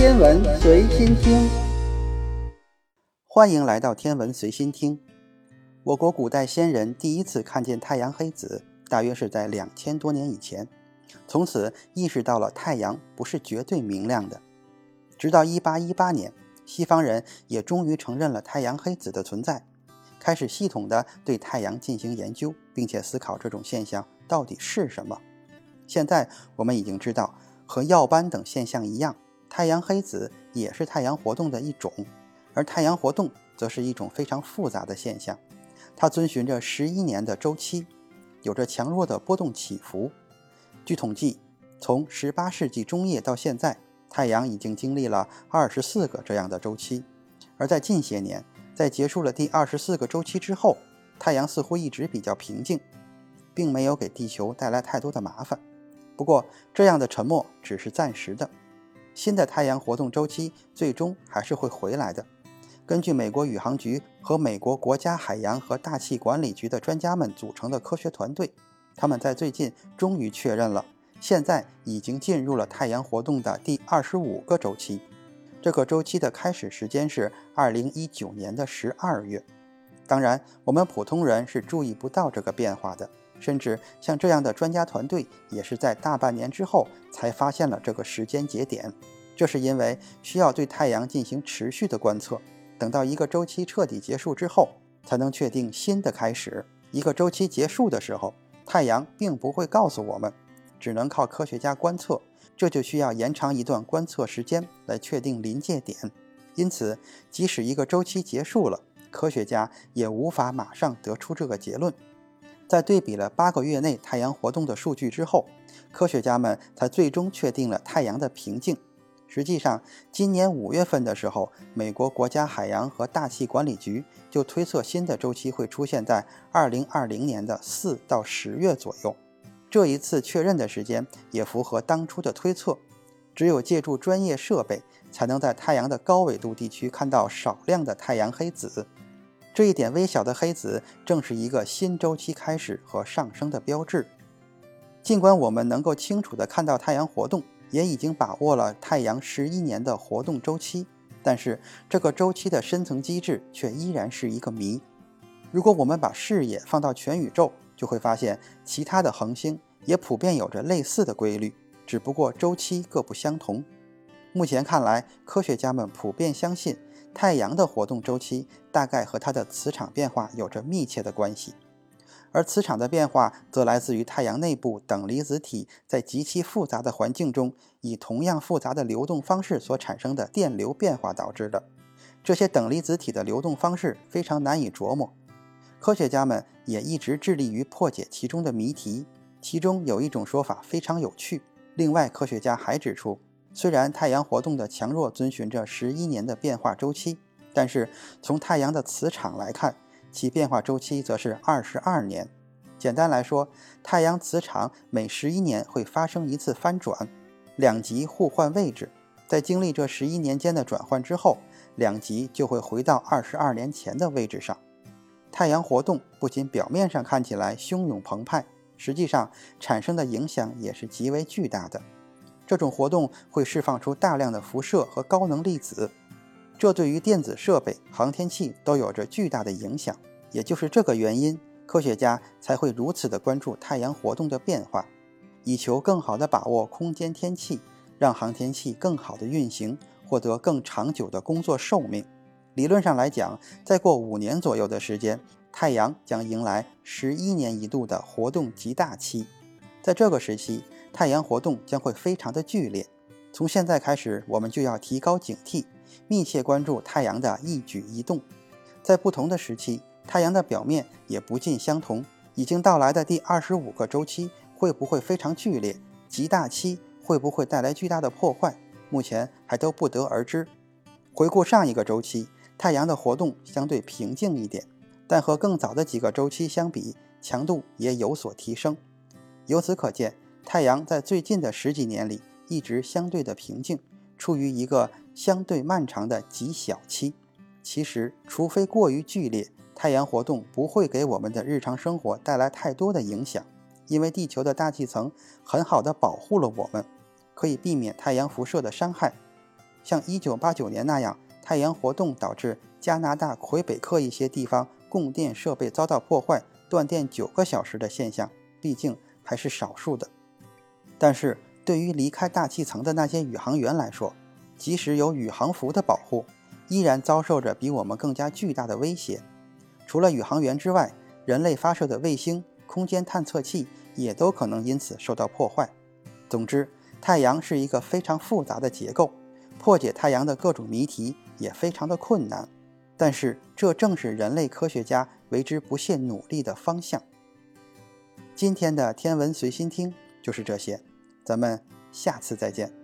天文随心听，欢迎来到天文随心听。我国古代先人第一次看见太阳黑子，大约是在两千多年以前，从此意识到了太阳不是绝对明亮的。直到一八一八年，西方人也终于承认了太阳黑子的存在，开始系统的对太阳进行研究，并且思考这种现象到底是什么。现在我们已经知道，和耀斑等现象一样。太阳黑子也是太阳活动的一种，而太阳活动则是一种非常复杂的现象。它遵循着十一年的周期，有着强弱的波动起伏。据统计，从十八世纪中叶到现在，太阳已经经历了二十四个这样的周期。而在近些年，在结束了第二十四个周期之后，太阳似乎一直比较平静，并没有给地球带来太多的麻烦。不过，这样的沉默只是暂时的。新的太阳活动周期最终还是会回来的。根据美国宇航局和美国国家海洋和大气管理局的专家们组成的科学团队，他们在最近终于确认了，现在已经进入了太阳活动的第二十五个周期。这个周期的开始时间是二零一九年的十二月。当然，我们普通人是注意不到这个变化的。甚至像这样的专家团队，也是在大半年之后才发现了这个时间节点。这是因为需要对太阳进行持续的观测，等到一个周期彻底结束之后，才能确定新的开始。一个周期结束的时候，太阳并不会告诉我们，只能靠科学家观测，这就需要延长一段观测时间来确定临界点。因此，即使一个周期结束了，科学家也无法马上得出这个结论。在对比了八个月内太阳活动的数据之后，科学家们才最终确定了太阳的平静。实际上，今年五月份的时候，美国国家海洋和大气管理局就推测新的周期会出现在二零二零年的四到十月左右。这一次确认的时间也符合当初的推测。只有借助专业设备，才能在太阳的高纬度地区看到少量的太阳黑子。这一点微小的黑子，正是一个新周期开始和上升的标志。尽管我们能够清楚地看到太阳活动，也已经把握了太阳十一年的活动周期，但是这个周期的深层机制却依然是一个谜。如果我们把视野放到全宇宙，就会发现其他的恒星也普遍有着类似的规律，只不过周期各不相同。目前看来，科学家们普遍相信。太阳的活动周期大概和它的磁场变化有着密切的关系，而磁场的变化则来自于太阳内部等离子体在极其复杂的环境中以同样复杂的流动方式所产生的电流变化导致的。这些等离子体的流动方式非常难以琢磨，科学家们也一直致力于破解其中的谜题。其中有一种说法非常有趣。另外，科学家还指出。虽然太阳活动的强弱遵循着十一年的变化周期，但是从太阳的磁场来看，其变化周期则是二十二年。简单来说，太阳磁场每十一年会发生一次翻转，两极互换位置。在经历这十一年间的转换之后，两极就会回到二十二年前的位置上。太阳活动不仅表面上看起来汹涌澎湃，实际上产生的影响也是极为巨大的。这种活动会释放出大量的辐射和高能粒子，这对于电子设备、航天器都有着巨大的影响。也就是这个原因，科学家才会如此的关注太阳活动的变化，以求更好地把握空间天气，让航天器更好地运行，获得更长久的工作寿命。理论上来讲，再过五年左右的时间，太阳将迎来十一年一度的活动极大期。在这个时期，太阳活动将会非常的剧烈，从现在开始，我们就要提高警惕，密切关注太阳的一举一动。在不同的时期，太阳的表面也不尽相同。已经到来的第二十五个周期会不会非常剧烈？极大期会不会带来巨大的破坏？目前还都不得而知。回顾上一个周期，太阳的活动相对平静一点，但和更早的几个周期相比，强度也有所提升。由此可见。太阳在最近的十几年里一直相对的平静，处于一个相对漫长的极小期。其实，除非过于剧烈，太阳活动不会给我们的日常生活带来太多的影响，因为地球的大气层很好的保护了我们，可以避免太阳辐射的伤害。像1989年那样，太阳活动导致加拿大魁北克一些地方供电设备遭到破坏、断电九个小时的现象，毕竟还是少数的。但是对于离开大气层的那些宇航员来说，即使有宇航服的保护，依然遭受着比我们更加巨大的威胁。除了宇航员之外，人类发射的卫星、空间探测器也都可能因此受到破坏。总之，太阳是一个非常复杂的结构，破解太阳的各种谜题也非常的困难。但是，这正是人类科学家为之不懈努力的方向。今天的天文随心听就是这些，咱们下次再见。